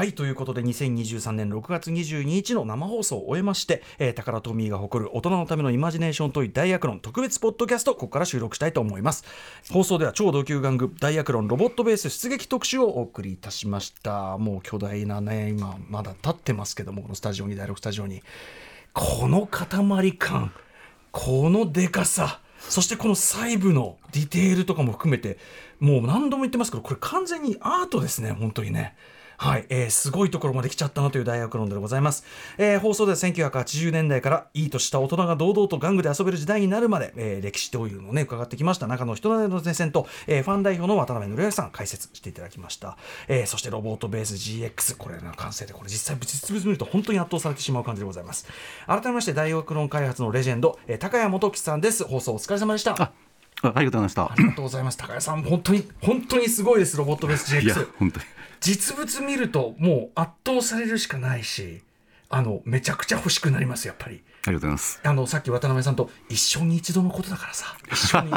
はいということで2023年6月22日の生放送を終えまして、えー、宝トミーが誇る大人のためのイマジネーションとい大学論特別ポッドキャストここから収録したいと思います。放送では超同級玩具大学論ロボットベース出撃特集をお送りいたしました。もう巨大なね今まだ立ってますけどもこのスタジオに第6スタジオに。この塊感このでかさそしてこの細部のディテールとかも含めてもう何度も言ってますけどこれ完全にアートですね本当にね。はい、えー、すごいところまで来ちゃったなという大学論でございます。えー、放送では1980年代からいいとした大人が堂々と玩具で遊べる時代になるまで、えー、歴史というのをね、伺ってきました中の人なの目線と、えー、ファン代表の渡辺則義さん解説していただきました。えー、そしてロボットベース GX、これな完成で、これ実際実物見ると本当に圧倒されてしまう感じでございます。改めまして大学論開発のレジェンド、えー、高谷元樹さんです。放送お疲れ様でした。あありがとうございました。ありがとうございます。高谷さん、本当に、本当にすごいです、ロボットベース GX。本当に。実物見るともう圧倒されるしかないしあのめちゃくちゃ欲しくなりますやっぱり。ありがとうございます。あのさっき渡辺さんと一生に一度のことだからさ、一緒に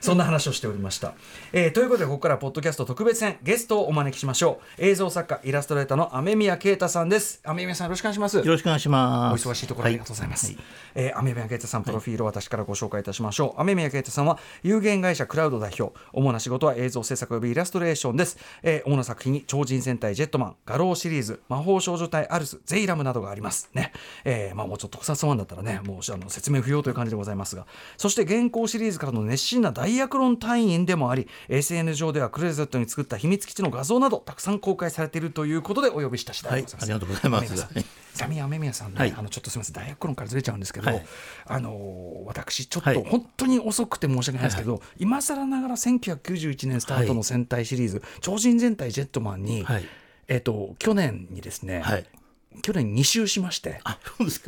そんな話をしておりました。えー、ということでここからポッドキャスト特別編ゲストをお招きしましょう。映像作家イラストレーターの雨宮啓太さんです。雨宮さんよろしくお願いします。よろしくお願いします。お忙しいところありがとうございます。はい、えー、雨宮啓太さんプロフィールを私からご紹介いたしましょう。はい、雨宮啓太さんは有限会社クラウド代表。主な仕事は映像制作及びイラストレーションです。えー、主な作品に超人戦隊ジェットマン、画廊シリーズ、魔法少女隊アルス、ゼイラムなどがあります。ね。えー、まあ、もうちょっと特撮ファンだったらねもうあの説明不要という感じでございますが。そして現行シリーズからの熱心な大役論隊員でもあり SN 上ではクレゼットに作った秘密基地の画像などたくさん公開されているということでお呼びした次第でございます、はい、ありがとうございます。サミヤメミヤさんね、はい、あのちょっとすみません。大学論からずれちゃうんですけど、はい、あの私ちょっと本当に遅くて申し訳ないですけど、はい、今更ながら1991年スタートの戦隊シリーズ、超人戦隊ジェットマンに、えっと、去年にですね、はい、去年2周しまして。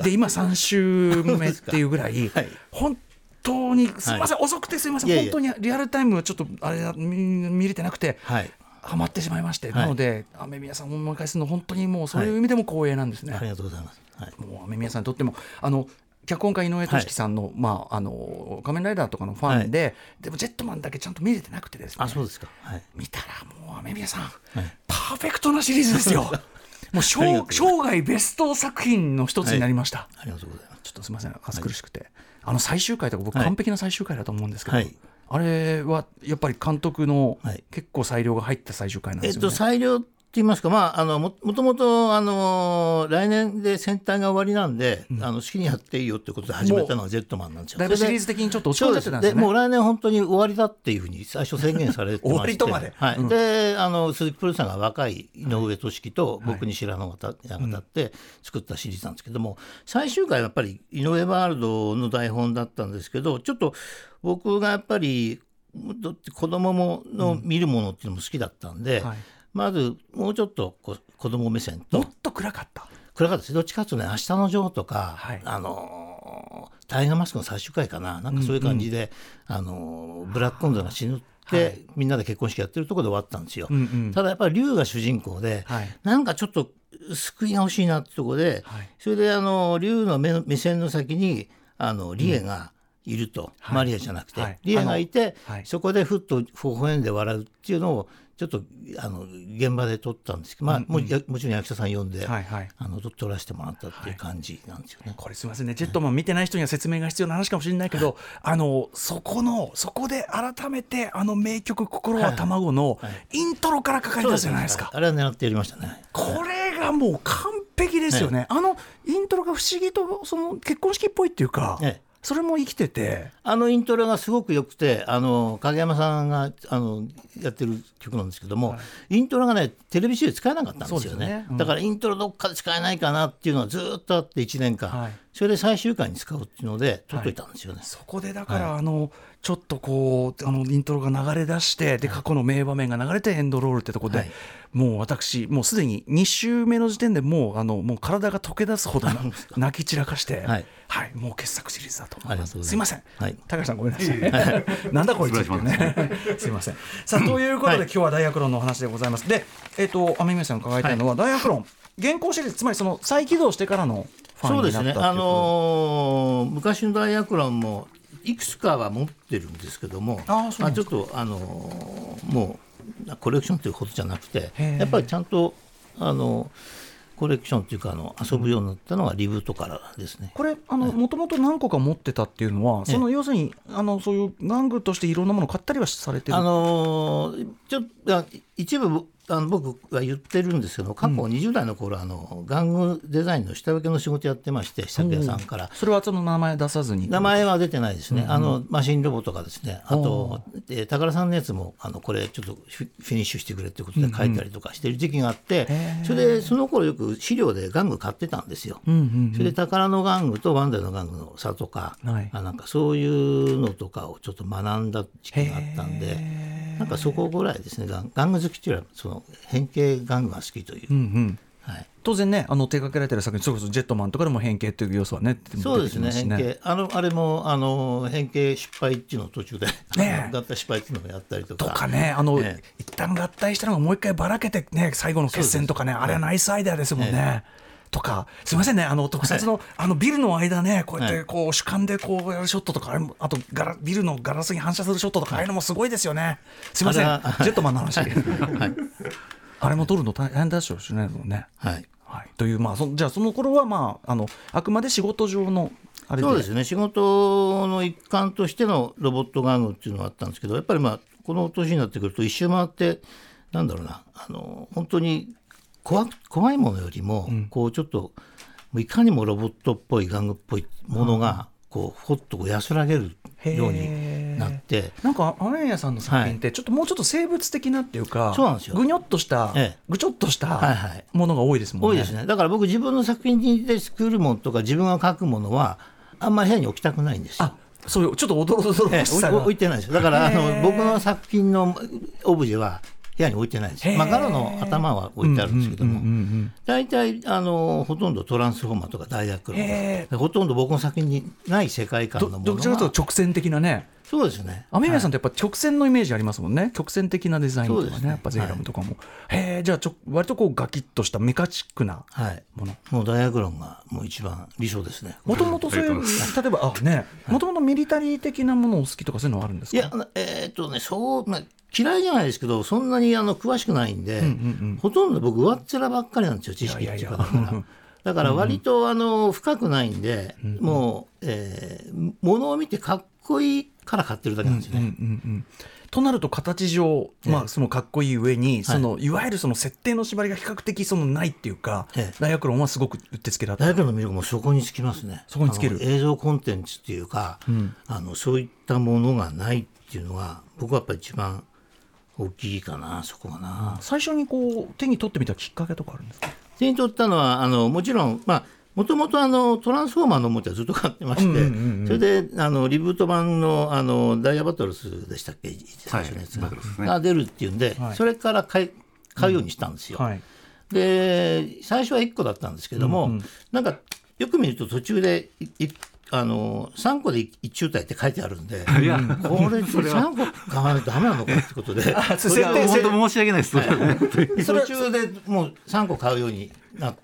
で今3週目っていうぐらい、はい、本当にすみません、はい、遅くてすみません。本当にリアルタイムはちょっとあれ見れてなくて。はい。はまってしまいまして、なので雨宮さんを思い返すの本当にもうそういう意味でも光栄なんですね。ありがとうございます。はい、もう雨宮さんにとってもあの脚本家井上俊樹さんの、はい、まああの仮面ライダーとかのファンで、はい、でもジェットマンだけちゃんと見れてなくてですね。あそうですか。はい、見たらもう雨宮さん、パーフェクトなシリーズですよ。もう生生涯ベスト作品の一つになりました、ありがとうございます。ちょっとすみません。暑苦しくて、あの最終回とか僕完璧な最終回だと思うんですけど、あれはやっぱり監督の結構裁量が入った最終回なんですよね、えっと、裁量言いますか、まあ、あのももともと、あの来年で戦隊が終わりなんで、うん、あの好きにやっていいよってことで始めたのがジェットマンなんですよ。だいぶシリーズ的にちょっと落ち込んじゃってたんですね。もう来年本当に終わりだっていうふうに最初宣言されてまして。終わりとまで、はい、うん、であの鈴木プロデューサーが若い井上俊樹と僕に白野が立って作ったシリーズなんですけども、最終回はやっぱり井上ワールドの台本だったんですけどちょっと僕がやっぱり子供もの見るものっていうのも好きだったんで、はいまずもうちょっとこ子供目線と。もっと暗かった？暗かったです。どっちかというとね「明日のジョー」とか、はい、あのタイガーマスクの最終回かな。なんかそういう感じで、うんうん、あのブラックコンドが死ぬって、はい、みんなで結婚式やってるところで終わったんですよ、うんうん、ただやっぱり龍が主人公で、はい、なんかちょっと救いが欲しいなってところで、はい、それであの龍の目目線の先にあのリエがいると、うん、マリアじゃなくて、リエがいて、そこでふっと微笑んで笑うっていうのをちょっとあの現場で撮ったんですけど、まあ、うんうん、ももちろん役者さん呼んで、はいはい、あの撮らせてもらったっていう感じなんですよね。はい、これすみませんね、ジェットマン見てない人には説明が必要な話かもしれないけど、はい、あのそこのそこで改めてあの名曲「心は卵」のイントロからかかりたじゃないですか。あれは狙ってやりましたね。これがもう完璧ですよね。あのイントロが不思議とその結婚式っぽいっていうか。それも生きてて。あのイントロがすごく良くてあの影山さんがあのやってる曲なんですけども、はい、イントロがねテレビ CM 使えなかったんですよね、ね。うん、だからイントロどっかで使えないかなっていうのはずっとあって1年間、はい、それで最終回に使うっていうので撮っといたんですよね、はい、そこでだから、あのちょっとこうあのイントロが流れ出してで過去の名場面が流れてエンドロールってとこで、もう私もうすでに2週目の時点でもうあのもう体が溶け出すほど泣き散らかして、はい、はい、もう傑作シリーズだと思います。す。いません、はい、高橋さんごめんなさい。なんだこいつってね。す。いません。さあということで、今日は大学論のお話でございます。で、えっ、ー、と雨宮さん伺いたい。のは、大学論現行シリーズつまりその再起動してからのそうですね。あのー、昔の大学論もいくつかは持ってるんですけども、あまあ、ちょっと、あのー、もコレクションということじゃなくてやっぱりちゃんとあのコレクションというかあの遊ぶようになったのがリブートからですね。これあのもともと何個か持ってたっていうのはその要するにあのそういう玩具としていろんなものを買ったりはされてる？あのーちょっとあ一部あの僕は言ってるんですけど過去20代の頃、あの玩具デザインの下請けの仕事やってまして試作屋さんから。それはその名前出さずに名前は出てないですね、あのマシンロボとかですね、あと、えー高田さんのやつもあのこれ、ちょっとフィニッシュしてくれってことで書いたりとかしてる時期があって、それでその頃よく資料で玩具買ってたんですよ。それで宝の玩具とバンダイの玩具の差とか、はい。あなんかそういうのとかをちょっと学んだ時期があったんで、なんかそこぐらいですね、玩玩具好きっていうよりはその変形玩具が好きという。うんうん。はい。当然ねあの手掛けられてる作品それこそジェットマンとかでも変形っていう要素はねそうですね、変形、あのあれもあの変形失敗っていうのを途中で、ねえ。合体失敗っていうのをやったりとか。とかねあの、ええ。一旦合体したのがもう一回ばらけてね最後の決戦とかねあれはナイスアイデアですもんね。とかすみませんねあの特撮の,、あのビルの間ねこうやってはい。こう主観でこうやるショットとかあとガラビルのガラスに反射するショットとかああいうのもすごいですよね。すみません。ジェットマンの話、はい、あれも撮るの大変だしょうしねもんね。はい。はい、というまあそじゃあその頃はまああのあくまで仕事上のあれで。そうですね。仕事の一環としてのロボット玩具っていうのがあったんですけどやっぱりまあこの年になってくると一周回ってなんだろうな。あの本当に怖怖いものよりも、こうちょっといかにもロボットっぽい玩具っぽいものが、こうほっと安らげるようになって。なんか雨宮さんの作品ってちょっともうちょっと生物的なっていうか、そうなんですよ。ぐにょっとした、ええ。ぐちょっとしはいたはい。ものが多いですもんね。多いですね。だから僕自分の作品で作るものとか自分が書くものはあんまり部屋に置きたくないんですよ。あ。そうちょっとおどろおどろええしさが。置い置いてないですよ。だからあの僕の作品のオブジェは部屋に置いてないです。まあガラの頭は置いてあるんですけども。大体あのほとんどトランスフォーマーとかダイヤクロンへほとんど僕の作品にない世界観どのものどちらかというがと直線的なね。そうですね。雨宮さんってやっぱ直線のイメージありますもんね。曲線的なデザインとかねね。やっぱゼーラムとかも、へえじゃあちょ割とこうガキッとしたメカチックなはい。もの。もうダイヤクロンがもう一番理想ですね。もともとそうい。う例えばあねもともとミリタリー的なものを好きとかそういうのはあるんですか？いやえーっとねそう、まあ、嫌いじゃないですけどそんなにあの詳しくないんで、ほとんど僕上っ面ばっかりなんですよ知識っていうか。だから。だから割とあの深くないんで、もう、えー、物を見てかっこいいから買ってるだけなんですよね。うんうんうんとなると形上、まあ、そのかっこいい上に、そのいわゆるその設定の縛りが比較的そのないっていうか、ええ。ダイヤクロンはすごくうってつけだった。大学の魅力もそこにつきますね。そこにつける。映像コンテンツっていうか、あのそういったものがないっていうのが僕はやっぱり一番大きいかなそこがな。最初にこう手に取ってみたきっかけとかあるんですか？手に取ったのはあのもちろんまあもともとあのトランスフォーマーのおもちゃずっと買ってまして、それであのリブート版のあのダイヤバトルスでしたっけ？最初のやつが,、バトルスですね。が出るっていうんで、はい。それから買い買うようにしたんですよ。はい。で最初は1個だったんですけども、なんかよく見ると途中でいいあの3個で一中隊って書いてあるんで いや、これ3個買わないとダメなのかってことで あそれは本当申し訳ないです。それ中でもう3個買うようになっ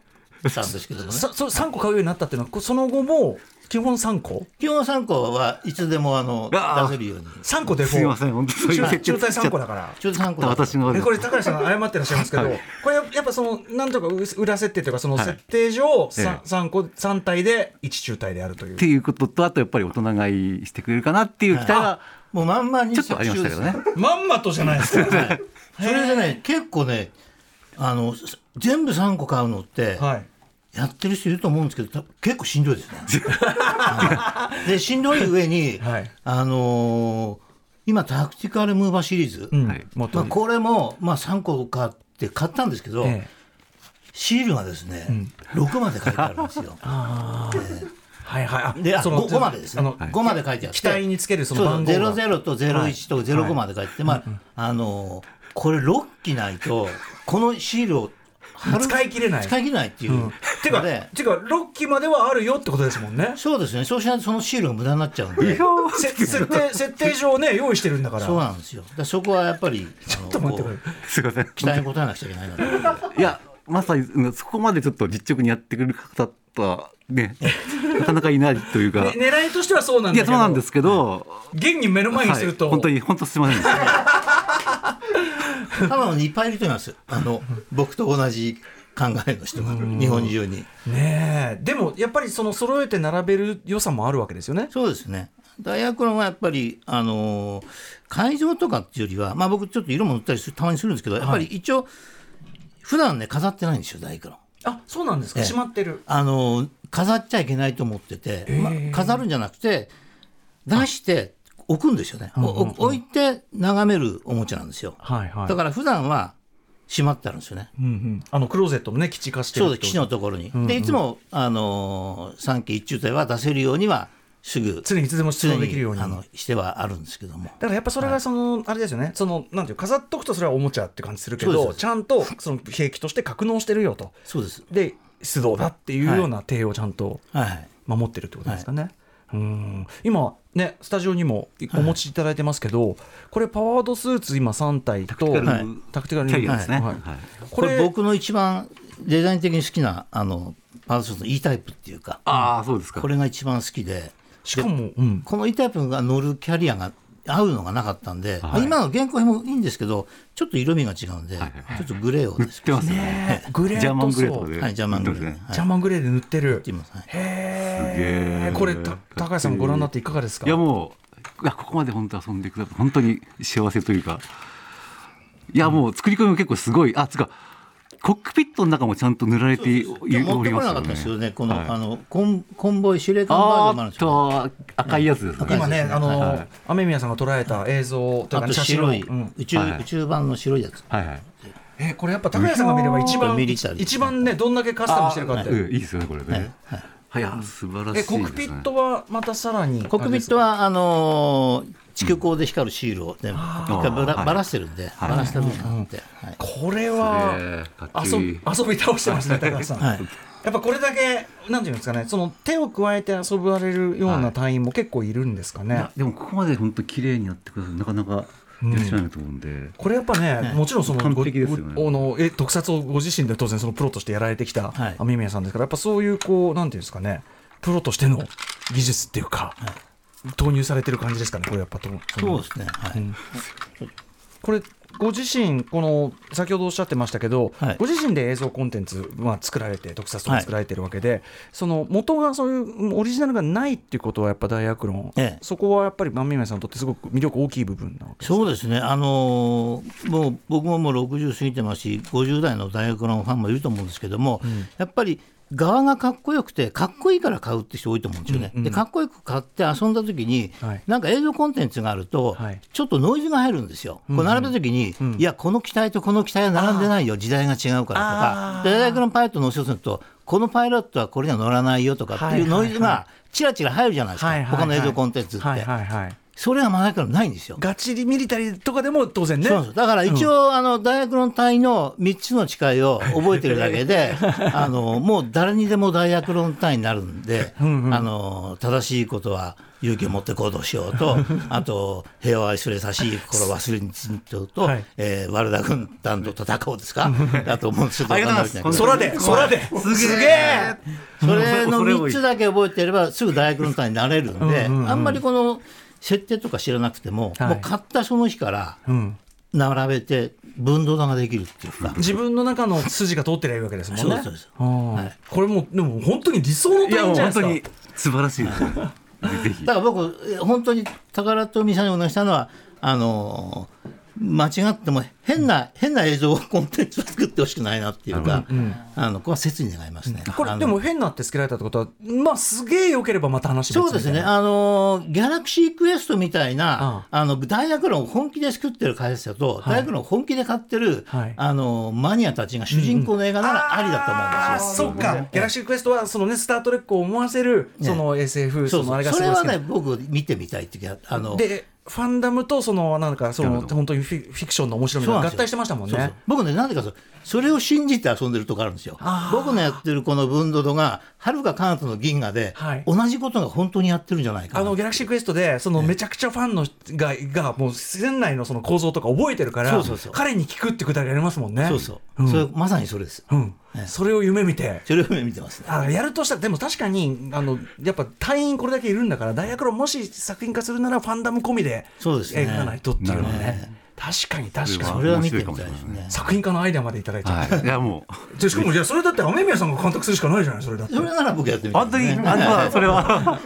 たんですけどもね。そそ3個買うようになったっていうのはこその後も基本3個基本3個はいつでもあの出せるように。3個デフォすいません、本当そういう中設定中体3個だから。ちょうど3個だ私のえこれ高橋さんが謝ってらっしゃいますけど、はい。これややっぱそのなんとかう裏設定というかそのはい。設定上、ええ。三三個三体で一中体であるという。っていうこととあとやっぱり大人買いしてくれるかなっていう期待がもうまんまにちょっとありましたけどね。まんまとじゃないですかそれでね結構ねあのす全部3個買うのってはいやってる人いると思うんですけどた結構しんどいですね。は いでしんどい上に、はい。あのー今タクティカルムーバーシリーズ、うん。まあ、これも、まあ、3個買って買ったんですけど、ええ。シールがですね、6まで書いてあるんですよ。はいはい。あであその 5, までですね、あの5まで書いてあって。機体につけるその番号が。00と01と05まで書いてて、まああのこれ6機ないとこのシールを使い切れない。使い切れないっていう。うん。てかてか6期まではあるよってことですもんね。そうですね。そうしないとそのシールが無駄になっちゃうんで。せ設定設定上ね用意してるんだから。そうなんですよ。だからそこはやっぱり ちょっと待ってくれすいません。期待に応えなくちゃいけないな いや、まさにうんそこまでちょっと実直にやってくれる方とはね、なかなかいないというか。ね狙いとしてはそうなんいや、だけど。そうなんですけど、現に目の前にすると、はい。本当に、本当すみません。多分いっぱいいると思います。あの僕と同じ考えの人が日本中に。ねえ。でもやっぱりその揃えて並べる良さもあるわけですよね。そうですね。大学論はやっぱり、あのー会場とかっていうよりは、まあ、僕ちょっと色も塗ったりするたまにするんですけど、やっぱり一応普段ね飾ってないんですよ大学論。あそうなんですか。えまってる。あのー飾っちゃいけないと思ってて、まあ、飾るんじゃなくて出して置くんですよね、おお置いて眺めるおもちゃなんですよ。はいはい。だから普段は閉まってあるんですよね。うんうん。あのクローゼットもね基地化してるそうです。基地のところに、でいつも、あのー三期一中隊は出せるようにはすぐ常にいつでも出動できるように。あのしてはあるんですけども。だからやっぱそれがその、あれですよね。そのなんていう飾っとくとそれはおもちゃって感じするけどちゃんとその兵器として格納してるよと。そうです。で出動だっていうような体をちゃんとはい。守ってるってことですかね。うん。今ねスタジオにもお持ちいただいてますけど、これパワードスーツ今3体とタクティカルはい。タクティカルキャリアですね。はい。はい。これ僕の一番デザイン的に好きなあのパーソンの E タイプっていうかああそうですか。これが一番好きで。しかも、うん、この E タイプが乗るキャリアが合うのがなかったんで、はい。今の原稿編もいいんですけどちょっと色味が違うんで、はいちょっとグレーをです塗ってますね。ねえグレージャーマングレーとかで。はいジャーマングレー塗ってますねジャーマングレーで塗ってる。ってます。はい。へえこれた高橋さんご覧になっていかがですか？いやもういやここまで本当遊んでくださって本当に幸せというか。いやもう作り込みも結構すごい。あつうかコックピットの中もちゃんと塗られていおりますよこなかったですよね。ね。この,、はい。あのコンコンボイ司令官バージョン赤いやつですね。今ねあの、はい。雨宮さんが捉えた映像とか写真を白い、うん。宇宙、はい宇宙版の白いやつ。はいはい。えこれやっぱ高橋さんが見れば一番一番ねどんだけカスタムしてるかって、うんいいですよねこれね。はいはいや素晴らしいですね。えコックピットはまたさらにコックピットはあのー地球光で光るシールを、ね一回ばらはいばらしてるんで、ばらした部分があって、はい。これは遊び遊び倒してますね高橋さん、はい。やっぱこれだけなんていうんですかねその手を加えて遊ばれるような隊員も結構いるんですかね、でもここまで本当綺麗にやってくださるなかなかいらっしゃらないと思うんで。これやっぱね、もちろんその完ご璧ですよね。のえ特撮をご自身で当然そのプロとしてやられてきたはい。雨宮さんですからやっぱそういうこうなんていうんですかねプロとしての技術っていうか、投入されてる感じですかねこれやっぱとそうですね、はいこれご自身この先ほどおっしゃってましたけど、はい。ご自身で映像コンテンツ、まあ、作られて特撮とか作られてるわけで、その元がそういうオリジナルがないっていうことはやっぱ大学論、ええ。そこはやっぱり雨宮さんにとってすごく魅力大きい部分なわけですそうですね、あのーもう僕ももう60過ぎてますし、50代の大学のファンもいると思うんですけども、やっぱり側がかっこよくて、かっこいいから買うって人多いと思うんですよね。うんうんでかっこよく買って遊んだ時に、はい。なんか映像コンテンツがあると、はい。ちょっとノイズが入るんですよ。こう並べた時に、いや、この機体とこの機体は並んでないよ、時代が違うからとか、で大学のパイロット乗せようとすると、このパイロットはこれには乗らないよとかっていうノイズがちらちら入るじゃないですか、はいはいはい。他の映像コンテンツって。はいはいはいそれがマナからないんですよ。ガチリミリタリーとかでも当然ね。そうだから一応、あの大学論隊の3つの誓いを覚えてるだけで あのもう誰にでも大学論隊になるんであの正しいことは勇気を持って行動しようとあと平和を愛する優しい心を忘れについとと、はい。えー、我ら軍団と戦おうですか？だと思うんですけど空で空で。すげえそれのそれを3つだけ覚えてればすぐ大学論隊になれるんで、あんまりこの設定とか知らなくても、はい。もう買ったその日からうん。並べて分度ができるっていうか。自分の中の筋が通ってりゃいいわけですもんね。そうそうです。うん。はい。これもうでも本当に理想のいやもう隊員じゃない本ですか。当に素晴らしいです。だから僕え本当に宝富さんにお願いしたのはあのー間違っても変な変な映像コンテンツを作ってほしくないなっていうか、あのここは切に願いますね。これでも変なってつけられたってことはまあすげえ良ければまた話そうですね、あのーギャラクシークエストみたいな、ああ。の大学論を本気で作ってる会社と、大学論を本気で買ってる、はい。あのーマニアたちが主人公の映画ならありだと思うんですよ。そっか、ギャラクシークエストはそのねスター・トレックを思わせるその SF、そのあれがそれはね僕見てみたいっていうかあのでファンダムとそのなんかその本当にフィフィクションの面白みが合体してましたもんね。そうそう。僕ねなんでかそれを信じて遊んでるとこあるんですよ。僕のやってるこの分度度がはるか彼方の銀河で、はい。同じことが本当にやってるんじゃないかな。あのギャラクシークエストでそのめちゃくちゃファンのががもう船内のその構造とか覚えてるから彼に聞くってくだりありますもんね。そうそう、それまさにそれです。うん。ええそれを夢見て。それを見てますね。あやるとしたらでも確かにあのやっぱ隊員これだけいるんだから大学論もし作品化するならファンダム込みでそうですね。描かないとっていうのはね確かに確かに。それは見てみたいですね。作品家のアイデアまでいただいちゃって、はい、いやもう。でしかもいやそれだって雨宮さんが監督するしかないじゃないそれだって。それなら僕やってみたい本当に、ですねあまあそれは。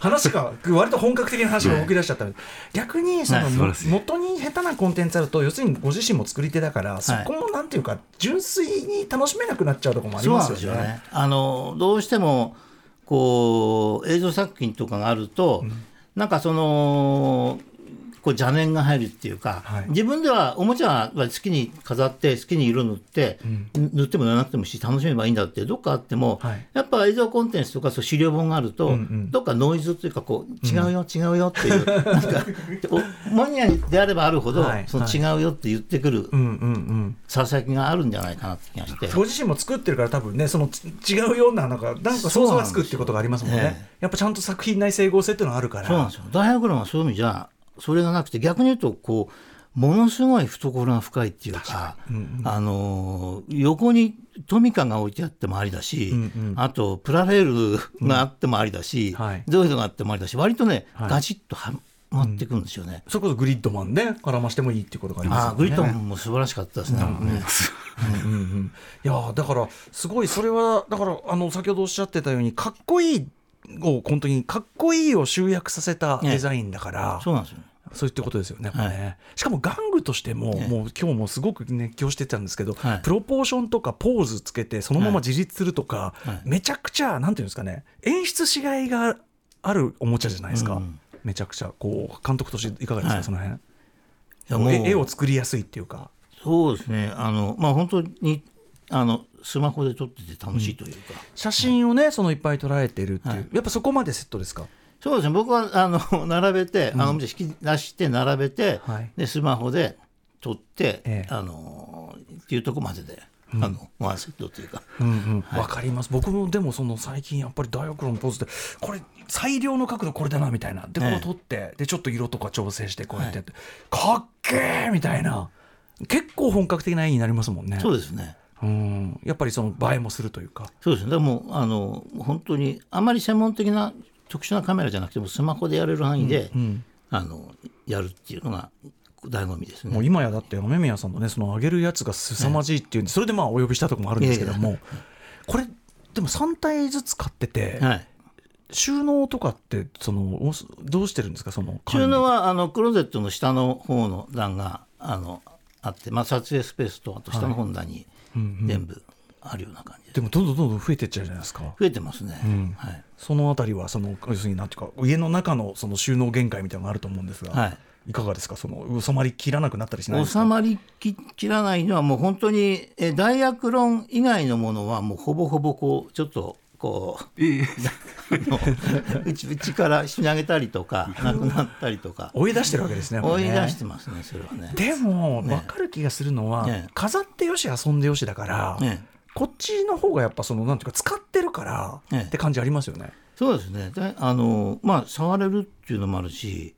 話が割と本格的な話が動き出しちゃった逆にそのはい元に下手なコンテンツあると要するにご自身も作り手だからそこもなんていうか純粋に楽しめなくなっちゃうところもありますよね。よね。あのどうしてもこう映像作品とかがあると、なんかそのこう邪念が入るっていうか、はい。自分ではおもちゃは好きに飾って好きに色塗って、塗っても塗らなくてもし楽しめばいいんだってどっかあっても、はい。やっぱ映像コンテンツとかそう資料本があると、うんうん。どっかノイズというかこう違うよ、違うよっていう なんかおマニアであればあるほど、はい。その違うよって言ってくるうんうんうん。ささやきがあるんじゃないかなって気がして。ご自身も作ってるから多分ねそのち違うようななんかなんか想像がつくっていうことがありますもんね。んですよ。えやっぱちゃんと作品内整合性っていうのがあるから。そうなんですよ。大学論はそういう意味じゃそれがなくて逆に言うとこうものすごい懐が深いっていうかあのー横にトミカが置いてあってもありだし、うんうん。あとプラレールがあってもありだし、はい。ゾイドがあってもありだし割とね、はい。ガチッとはまっていくんですよね。それこそグリッドマンね絡ましてもいいっていうことがありますよね。グリッドマンも素晴らしかったですね。あのねうんうんいやーだからすごいそれはだからあの先ほどおっしゃってたようにかっこいいを本当にかっこいいを集約させたデザインだから、そうなんですよね。そういったことですよねやっぱね、しかも玩具としても、ええ。もう今日もすごく熱狂してたんですけど、はい。プロポーションとかポーズつけてそのまま自立するとか、はい。めちゃくちゃなんていうんですかね演出しがいがあるおもちゃじゃないですか、うんめちゃくちゃこう監督としていかがですか、はい。その辺。絵絵を作りやすいっていうか。そうですね。あのまあ本当にあのスマホで撮ってて楽しいというか。写真をねそのいっぱい捉えてるっていう、はい。やっぱそこまでセットですか？そうですね。僕はあの 並べて、あの引き出して並べて、はい。でスマホで撮って、ええ。あのっていうとこまでで、あのワンセットというか、うんうん、わかります。僕もでもその最近やっぱり大学論のポーズでこれ最良の角度これだなみたいな。でこえ。えう撮ってでちょっと色とか調整してこうやってやって、かっけーみたいな。結構本格的な絵になりますもんね。そうですね。うん。やっぱりその映えもするというか。そうですね。でもあの本当にあまり専門的な特殊なカメラじゃなくてもスマホでやれる範囲で、うんあのやるっていうのが醍醐味ですね。もう今やだって雨宮さんのねその上げるやつが凄まじいっていうんでそれでまあお呼びしたとこもあるんですけどもこれでも3体ずつ買っててはい。収納とかってそのおどうしてるんですか？その収納はあのクローゼットの下の方の段があのあって、まあ、撮影スペースとあと下の方の段に全部あるような感じで、でもどんどんどんどん増えてっちゃうじゃないですか。増えてますね、ん。はい。そのあたりはその要するになんていうか家の中のその収納限界みたいなのがあると思うんですが、はい。い、かがですか？その収まりきらなくなったりしないですか？収まりききらないのはもう本当にえダイアクロン以外のものはもうほぼほぼこうちょっとこうええ。うちうちからし上げたりとか なくなったりとか。追い出してるわけですねやっぱ追いね出してますねそれはね。でもね。分かる気がするのは、ね。飾ってよし遊んでよしだから、ねこっちの方がやっぱそのなんていうか使ってるからねって感じありますよね。そうですね。であのまあ触れるっていうのもあるし、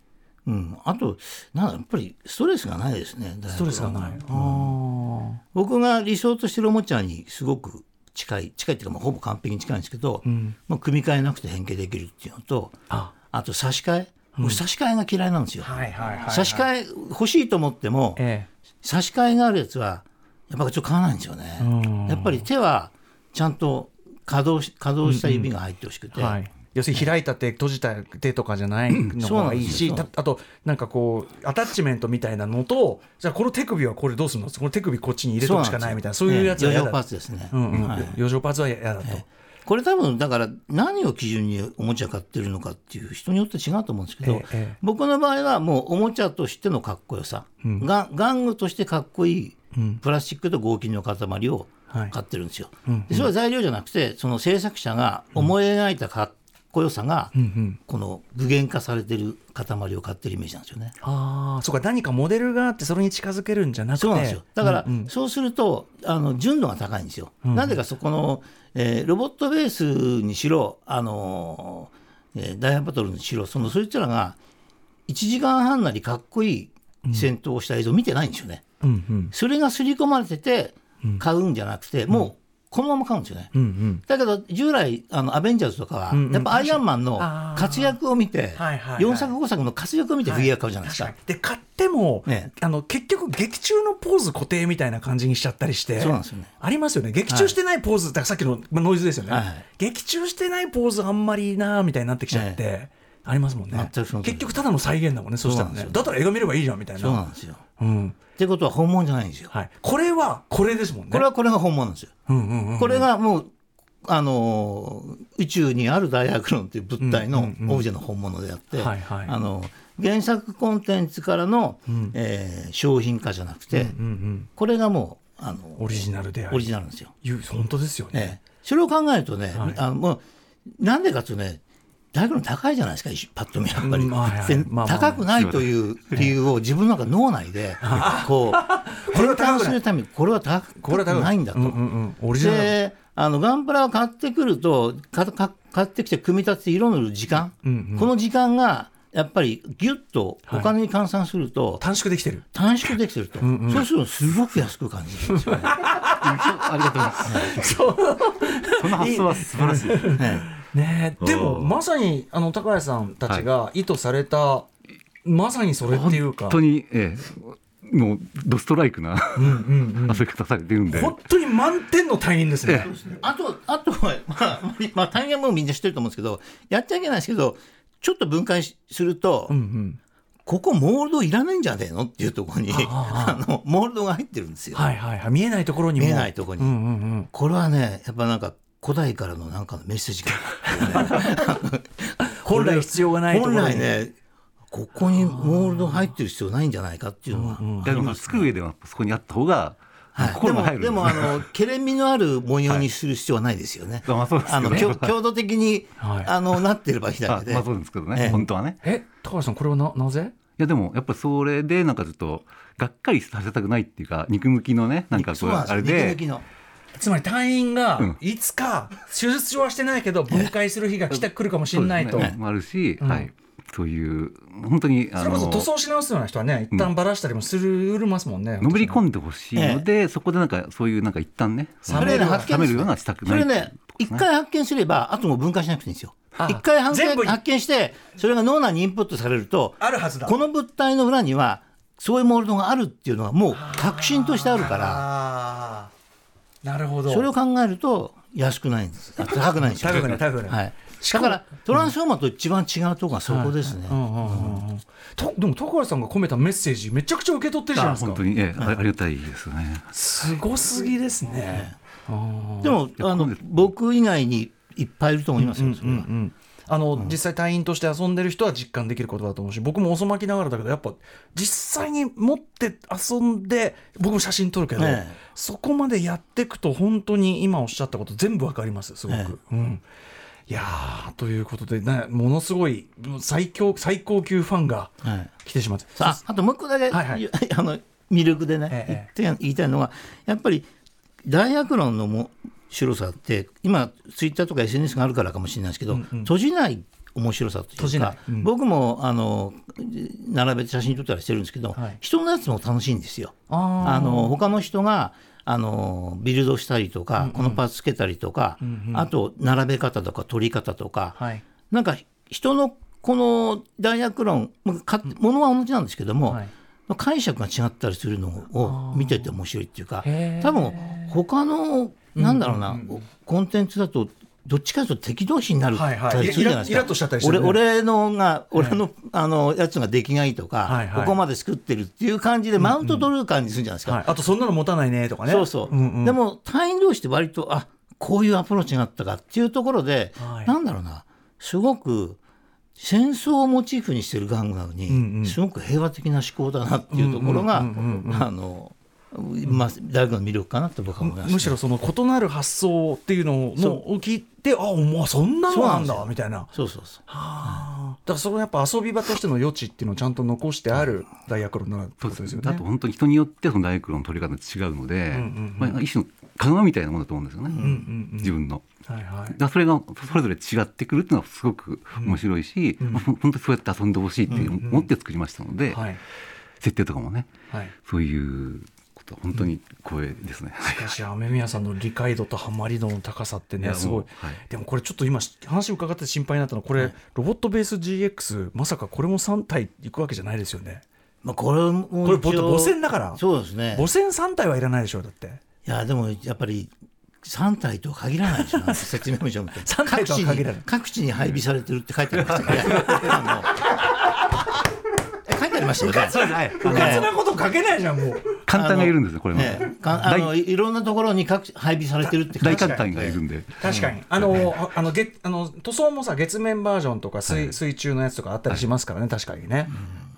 うん、あとなんだやっぱりストレスがないですね。ストレスがない。うん。あ僕が理想としてるおもちゃにすごく近い近いっていうか、まあ、ほぼ完璧に近いんですけど、ん。まあ、組み替えなくて変形できるっていうのとあ。あと差し替え、僕差し替えが嫌いなんですよ、差し替え欲しいと思ってもえ。差し替えがあるやつはやっぱちょっと買わないんですよね。うん。やっぱり手はちゃんと稼働し稼働した指が入ってほしくて、えはい。要するに開いた手閉じた手とかじゃないのがいいし、あとなんかこうアタッチメントみたいなのとじゃあこの手首はこれどうするの？この手首こっちに入れとくしかないみたいなそういうやつは余剰パーツですね、余剰パーツは嫌だと、これ多分だから何を基準におもちゃ買ってるのかっていう人によって違うと思うんですけど、僕の場合はもうおもちゃとしてのかっこよさ、が玩具としてかっこいいプラスチックと合金の塊をはい買ってるんですよ。うんでそれは材料じゃなくてその制作者が思い描いたかっこよさが、この具現化されてる塊を買ってるイメージなんですよね。ああそうか何かモデルがあってそれに近づけるんじゃなくてそうなんですよ。だから、そうすると、あの、純度が高いんですよ。なぜかそこの、えーロボットベースにしろ、あのーえーダイヤバトルにしろ、その、そいつらが、1時間半なりかっこいい戦闘をした映像を見てないんですよね。うんうん。それが刷り込まれてて、買うんじゃなくて、もう、このまま買うんですよね。うんうん。だけど従来あのアベンジャーズとかは、うんうん。やっぱアイアンマンの活躍を見て、はいはいはい。4作5作の活躍を見てフィギュア買うじゃないですか。確かにで買っても、ね。あの結局劇中のポーズ固定みたいな感じにしちゃったりしてそうなんですよね。ありますよね。劇中してないポーズ、だからさっきのまあノイズですよね、はいはい。劇中してないポーズあんまりなみたいになってきちゃって、ありますもんね。結局ただの再現だもんねそしたらね。だったら映画見ればいいじゃんみたいな。そうなんですよ。うん。ってことは本物じゃないんですよ。はい、これはこれですもんね。これはこれが本物なんですよ。うんうんうんこれがもうあのー宇宙にあるダイアクロンという物体のうんうんうんオブジェの本物であって、はいはい。あの原作コンテンツからの、ん。えー商品化じゃなくて、うんうんこれがもうあのオリジナルでオリジナルなんですよ。本当ですよね、ええ。それを考えるとね、はい。あのもうなんでかというとね大学の高いじゃないですか一パッと見やっぱり、うんまあはいまあまあ高くないという理由を自分の中脳内で こう これは高くするためにこれは高これはくない。んだと。うんうんうん、であのガンプラを買ってくるとかか買ってきて組み立てて色塗る時間、うんうんこの時間がやっぱりギュッとお金に換算すると短縮できてる。短縮できてると、そうするとすごく安く感じるんですよね。ありがとうございます。その発想は素晴らしい。ねねえでもうんまさにあの高谷さんたちが意図された、まさにそれっていうか。本当に、ええ、もうドストライクなうんうんうん。遊び方されてるんで。本当に満点のタイミングですね。あと、あとは、まあ、まあ、大変もうみんな知ってると思うんですけど、やっちゃいけないですけど、ちょっと分解しすると、うんうん。ここモールドいらないんじゃねえのっていうところに、あ。あの、モールドが入ってるんですよ。はいはいはい。見えないところにも。見えないところに。うんうんうん。これはね、やっぱなんか、古代からのなんかのメッセージが、本来必要がないところに。本来ね、ここにモールド入ってる必要ないんじゃないかっていうのは、うんうんいやでも作る上ではそこにあった方が、はい、で心も入る。もでもあのけれみのある模様にする必要はないですよね。まあそうですよね。あの強強度的に、はい。あのなってればいいだけで。あまあそうですけどね、ええ。本当はね。え高谷さんこれはななぜ？いやでもやっぱそれでなんかちょっとがっかりさせたくないっていうか肉向きのねなんかこそうあれで。肉抜きのつまり隊員がうん。いつか手術上はしてないけど分解する日が来てくるかもしれないと、あるし、うん。はい。そういう本当にあそれこそ塗装し直すような人はね一旦ばらしたりもするますもんね。のめり込んでほしいので、そこでなんかそういうなんか一旦ね冷める発見冷めるようなしたくないそれね一回発見すればあともう分解しなくていいんですよ。あ。一回発見発見してそれが脳内にインプットされるとあるはずだ。この物体の裏にはそういうモールドがあるっていうのがもう確信としてあるからなるほど。それを考えると安くないんです。あ 高くないんですよ。高くない高くない。はい。しかもだからトランスフォーマーと一番違うところがそこですね。うんうんうんうん。とでも高橋さんが込めたメッセージめちゃくちゃ受け取ってるじゃないですか。本当に、ええあありがたいですね。すごすぎですね。でもあの僕以外にいっぱいいると思いますよ、それは。うん。あの、実際隊員として遊んでる人は実感できることだと思うし僕も遅まきながらだけどやっぱ実際に持って遊んで僕も写真撮るけど、ええ。そこまでやっていくと本当に今おっしゃったこと全部わかりますすごく。えうん。いやーということで、ね、ものすごい最強最高級ファンがはい。来てしまって、さああともう一個だけ、はいはい。あの魅力でね、ええ。言って言いたいのはやっぱり大学論のも白さって今ツイッターとか SNS があるからかもしれないですけど、閉じない面白さと閉いうかじない。うん。僕もあの並べて写真撮ったりしてるんですけど、はい。人のやつも楽しいんですよ。あの他の人があのビルドしたりとか、このパーツつけたりとか、あと並べ方とか取り方とか、はい。なんか人のこの大学論ものは同じなんですけども、はい解釈が違ったりするのを見てて面白いっていうか多分他のなんだろうな、コンテンツだとどっちかというと敵同士になるはいはい。たりするじゃないですか。俺ね俺のが俺の,、あのやつが出来がいいとか、ここまで作ってるっていう感じでマウント取る感じするじゃないですか。はい、あとそんなの持たないねとかね。そうそう、でも隊員同士って割とあこういうアプローチがあったかっていうところで、はい。なんだろうなすごく戦争をモチーフにしてる玩具なのに、うんうん。すごく平和的な思考だなっていうところが、うんうんうんうんあのまあ大学の魅力かなと僕は思います、ね、むしろその異なる発想っていうのそのを聞いてあもうそんなのなんそうなんですよ。だみたいな。そうそうそう。はあ。だからそれはやっぱ遊び場としての余地っていうのをちゃんと残してある大学論ならってことですよね。あと本当に人によってその大学論の取り方が違うので、んうん。まあ、一種の鏡みたいなものだと思うんですよね、うんうんうん。自分の。はいはい。だそれがそれぞれ違ってくるっていうのはすごく面白いし、まあほん本当にそうやって遊んでほしいって思って作りましたので、はい。設定とかもね。はい。そういうこと本当に光栄ですね。しかし雨宮さんの理解度とハマり度の高さってねすごい。はい。でもこれちょっと今話伺って心配になったのはこれ、ロボットベース GX まさかこれも3体いくわけじゃないですよね。まあ、これもこれ母線だから。そうですね。母線3体はいらないでしょだって。いやでもやっぱり3体とは限らないでしょ説明文書を見て三体とは限らない。各地に各地に配備されてるって書いてありましたよね。書いてありましたよねそうですはいあの複雑なこと書けないじゃんもう。簡単がいるんですねこれも。ええ。かあのいいろんなところに各地配備されてるって書いてある大簡単がいるんで。確かに、あのああの月あの塗装もさ月面バージョンとか水,、水中のやつとかあったりしますからね、確かにね、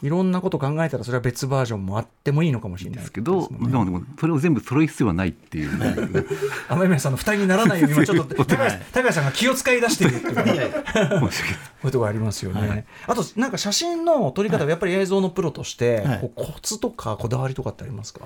いろんなこと考えたらそれは別バージョンもあってもいいのかもしれないですけど、でもでもそれを全部揃える必要はないっていう、ね。雨宮さんの負担にならないように今ちょっと 高橋高橋さんが気を使い出しているっていう。こういうところありますよね。あとなんか写真の撮り方はやっぱり映像のプロとして、はいこうコツとかこだわりとかってありますか？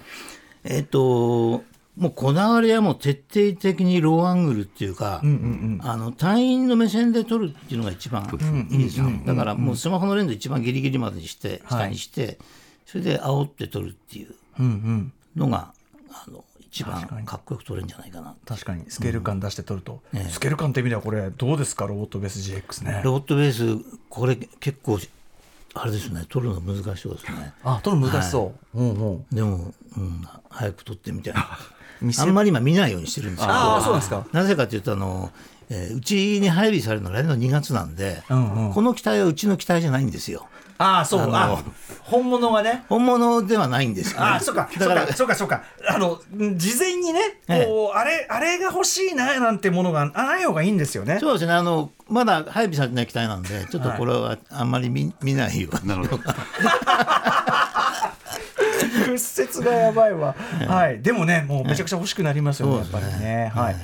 えっともうこだわりはもう徹底的にローアングルっていうか、あの隊員の目線で撮るっていうのが一番いいですよ、だからもうスマホのレンズ一番ギリギリまでにして下にして、それで煽って撮るっていううんうん。のがあの一番かっこよく撮れるんじゃないかな確かに。スケール感出して撮ると、スケール感って意味ではこれどうですか？ロボットベース GX ね。ロボットベースこれ結構あれですね。撮るの難しそうですね。あ撮るの難しそう。うんうん。でも、うん、早く撮ってみたい見せあんまり今見ないようにしてるんですけどああそうなんですか。なぜかというとあの、えーうちに配備されるのは来年の2月なんで、うんうん。この機体はうちの機体じゃないんですよ。ああそう。あのあ本物がね。本物ではないんですよ、ね、ああそうかだからかそうかそうか。あの事前にねええ。こう、あれあれが欲しいななんてものがない方がいいんですよね。そうですね。あのまだ配備されてない機体なんでちょっとこれはあんまり見,、見ないように。なるほど。屈折がやばいわ。はい。でもね、もうめちゃくちゃ欲しくなりますよね、やっぱりね。はい。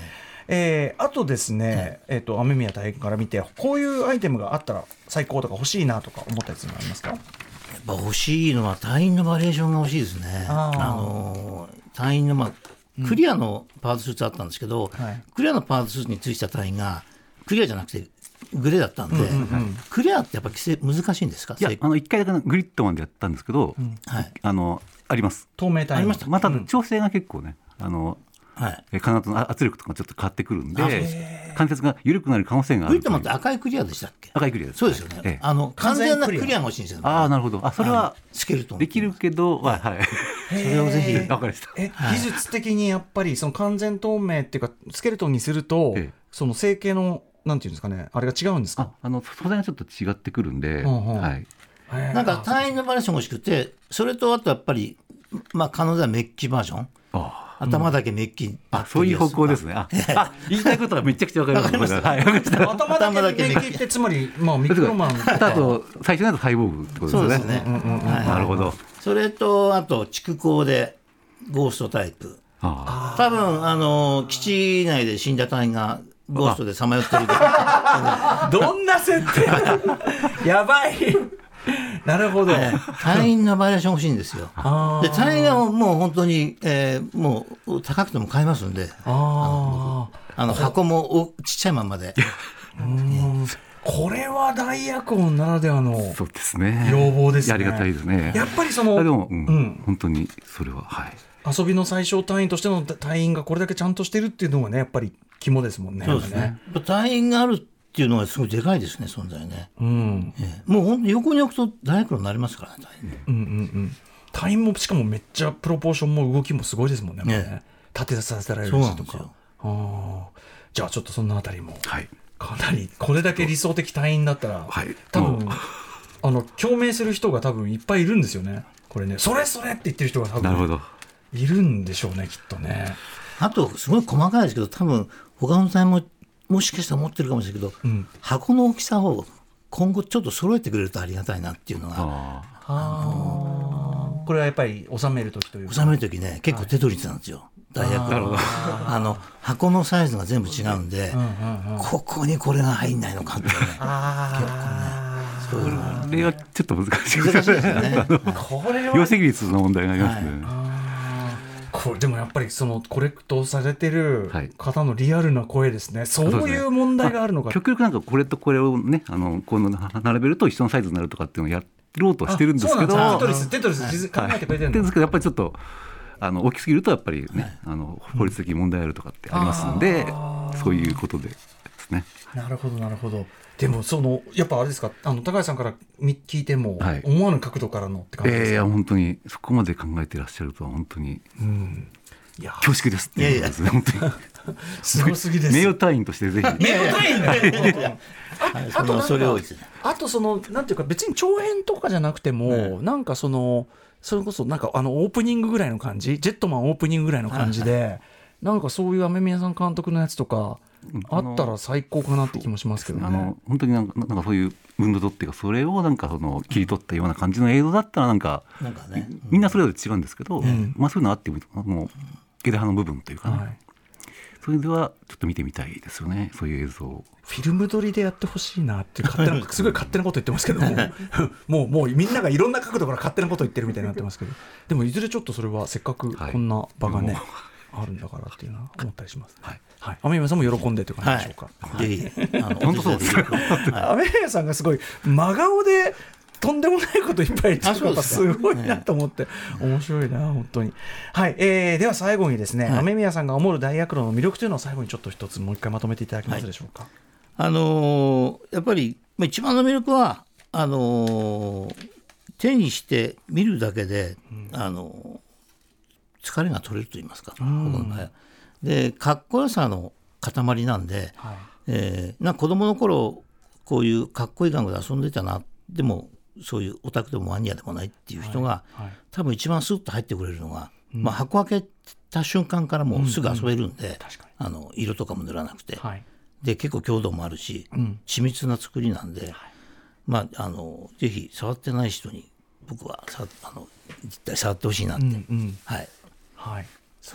えーあとですね、えっ、と雨宮大変から見てこういうアイテムがあったら最高とか欲しいなとか思ったやつもありますか？やっぱ欲しいのは隊員のバリエーションが欲しいですね。あの隊員のまあクリアのパーツスーツあったんですけど、はいクリアのパーツスーツについてた隊員がクリアじゃなくてグレーだったんで、クリアってやっぱ規制難しいんですか？いや成あの一回だけグリッドマンでやったんですけど、はいあのあります。透明体ありましたまあただ調整が結構ね、あのはい。え金の圧力とかちょっと変わってくるんで、関節が緩くなる可能性がある赤いクリアでしたっけ？赤いクリアです。そうですよね。ええあの完全なクリアが欲しいんですよ。ああなるほど。あそれはスケルトンできるけど、はいはい。それをぜひ わかりました。え、技術的にやっぱりその完全透明っていうかスケルトンにすると、ええその成形のなんていうんですかねあれが違うんですか？ああの素材がちょっと違ってくるんで、うんうんはい。なんか隊員のバリエーションが欲しくて、それとあとやっぱりまあ可能ではメッキバージョン？あ頭だけメッキ、あそういう方向ですね。ああ言いたいことがめちゃくちゃわかります。わかりました。はい。わかりました。頭頭だけメッキってつまりまあミクロマンあと最初のやつサイボーグってことそうでですすね。なるほど。それとあと蓄光でゴーストタイプ。あ多分あの基地内で死んだ隊員がゴーストでさまよってると どんな設定？やばいなるほど、隊員のバリエーション欲しいんですよ。あで隊員はもう本当に、えーもう高くても買えますんで。ああの箱もおちっちゃいまんまで。ーこれは大役音ならではのそうですね。要望ですね。ありがたいですね。やっぱりそのあでも、うん。うん。本当にそれははい。遊びの最小単位としての隊員がこれだけちゃんとしてるっていうのがねやっぱり肝ですもんね。そうですね。隊員があるっていうのがすごいでかいですね存在ね、うん。えーもう本当に横に置くと大学路になりますからねうんうんうん。隊員もしかもめっちゃプロポーションも動きもすごいですもんねね。ね立てさせられるしとか。あーじゃあちょっとそのあたりも。はい。かなりこれだけ理想的隊員だったら、はい。多分あの共鳴する人が多分いっぱいいるんですよね。これね。それそれって言ってる人が多分なるほど。いるんでしょうねきっとね。あとすごい細かいですけど多分他の隊員ももしかしたら持ってるかもしれないけど、うん。箱の大きさを今後ちょっと揃えてくれるとありがたいなっていうのが。あこれはやっぱり収める時というか。収める時ね結構テトリスなんですよ、大学なるほど。あの箱のサイズが全部違うんで、ここにこれが入んないのかっていうね。あそういうのがあ。これはちょっと難しい。難しいですよね。ーこれは。容積率の問題がありますね。これでもやっぱりそのコレクトされてるはい。方のリアルな声ですね、そういう問題があるのか。極力なんかこれとこれをね、あのこの並べると一緒のサイズになるとかっていうのをやろうとしてるんですけど、テトリステトリス考えてくれてるんだですけどやっぱりちょっとあの大きすぎるとやっぱりね、あの法律的に問題あるとかってありますんで、そういうことでですね。なるほどなるほど。でもそのやっぱあれですか？あの高橋さんから聞いても、はい、思わぬ角度からのって感じですか？いや本当にそこまで考えていらっしゃるとは本当に、うん、いや恐縮ですっていうですね本当に。すごすぎです。名誉隊員としてぜひ。名誉隊員ね。あとそれをあとそのなんていうか別に長編とかじゃなくても、なんかそのそれこそなんかあのオープニングぐらいの感じ、ジェットマンオープニングぐらいの感じで、なんかそういう雨宮さん監督のやつとか。あったら最高かなって気もしますけどね。あの本当になんかなんかそういう運動っていうかそれをなんかその切り取ったような感じの映像だったらなんかなんか、ね、みんなそれぞれ違うんですけど、うん、まあそういうのあってももう枝葉の部分というかね、はい、それではちょっと見てみたいですよねそういう映像。フィルム撮りでやってほしいなって勝手なすごい勝手なこと言ってますけどももう もうみんながいろんな角度から勝手なこと言ってるみたいになってますけど。でもいずれちょっとそれはせっかくこんな場がね、はい、あるんだからっていうのは思ったりします、はいはい、雨宮さんも喜んでという感じでしょうか。ぜひ、本当そうです。雨宮さんがすごい真顔でとんでもないこといっぱい言ってすごいなと思って、面白いな本当に。はい、えー、では最後にですね、はい、雨宮さんが思う大学路の魅力というのを最後にちょっと一つもう一回まとめていただけますでしょうか、はい、あのー、やっぱり一番の魅力はあのー、手にして見るだけで、うん、あのー、疲れが取れると言いますか、うん、でかっこよさの塊なんで、はい、えー、な子供の頃こういうかっこいい玩具で遊んでたな。でもそういうオタクでもマニアでもないっていう人が、はいはい、多分一番スッと入ってくれるのが、うん、まあ、箱開けた瞬間からもうすぐ遊べるんで、うん。うん、あの色とかも塗らなくて、はい、で結構強度もあるし、うん、緻密な作りなんで、まあ、あのぜひ触ってない人に僕はさあの実態触ってほしいなって、うんうん、はい、はい、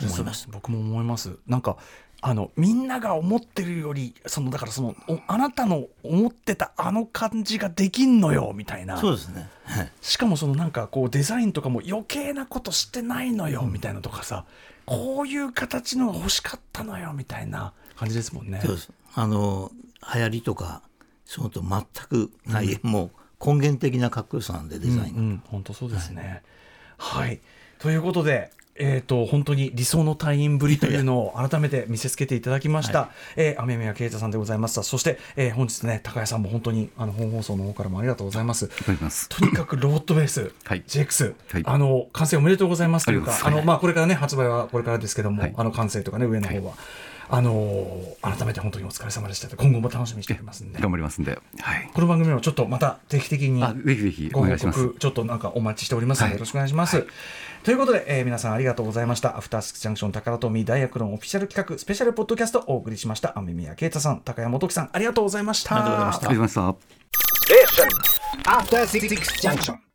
思います僕も思います。なんかあのみんなが思ってるよりそのだからそのあなたの思ってたあの感じができんのよみたいな。そうですね、はい、しかもそのなんかこうデザインとかも余計なことしてないのよみたいなとかさ、うん、こういう形のが欲しかったのよみたいな感じですもんね。そうです。あの流行りとかそのと全くない、うん、もう根源的なかっこよさなんでデザインが。うん、うん、本当そうですね、はい、はい、ということでえーと、本当に理想の隊員ぶりというのを改めて見せつけていただきました、はい、えー、雨宮啓太さんでございましたそして、えー、本日ね高谷さんも本当にあの本放送の方からもありがとうございます。とにかくロードベース、はい、GX、はい、あの完成おめでとうございますというかあの、まあ、これからね発売はこれからですけども、はい、あの完成とかね上の方は。あの改めて本当にお疲れ様でした。今後も楽しみにしておりますんで。頑張りますんで、はい、この番組もちょっとまた定期的にぜひぜひご報告ちょっとなんかお待ちしておりますので、よろしくお願いします、はい、ということで、えー、皆さんありがとうございました。アフタースクジャンクション宝富大学のオフィシャル企画スペシャルポッドキャストをお送りしました。雨宮啓太さん高山元樹さんありがとうございました。ありがとうございました。ありがとうございました After Six Junction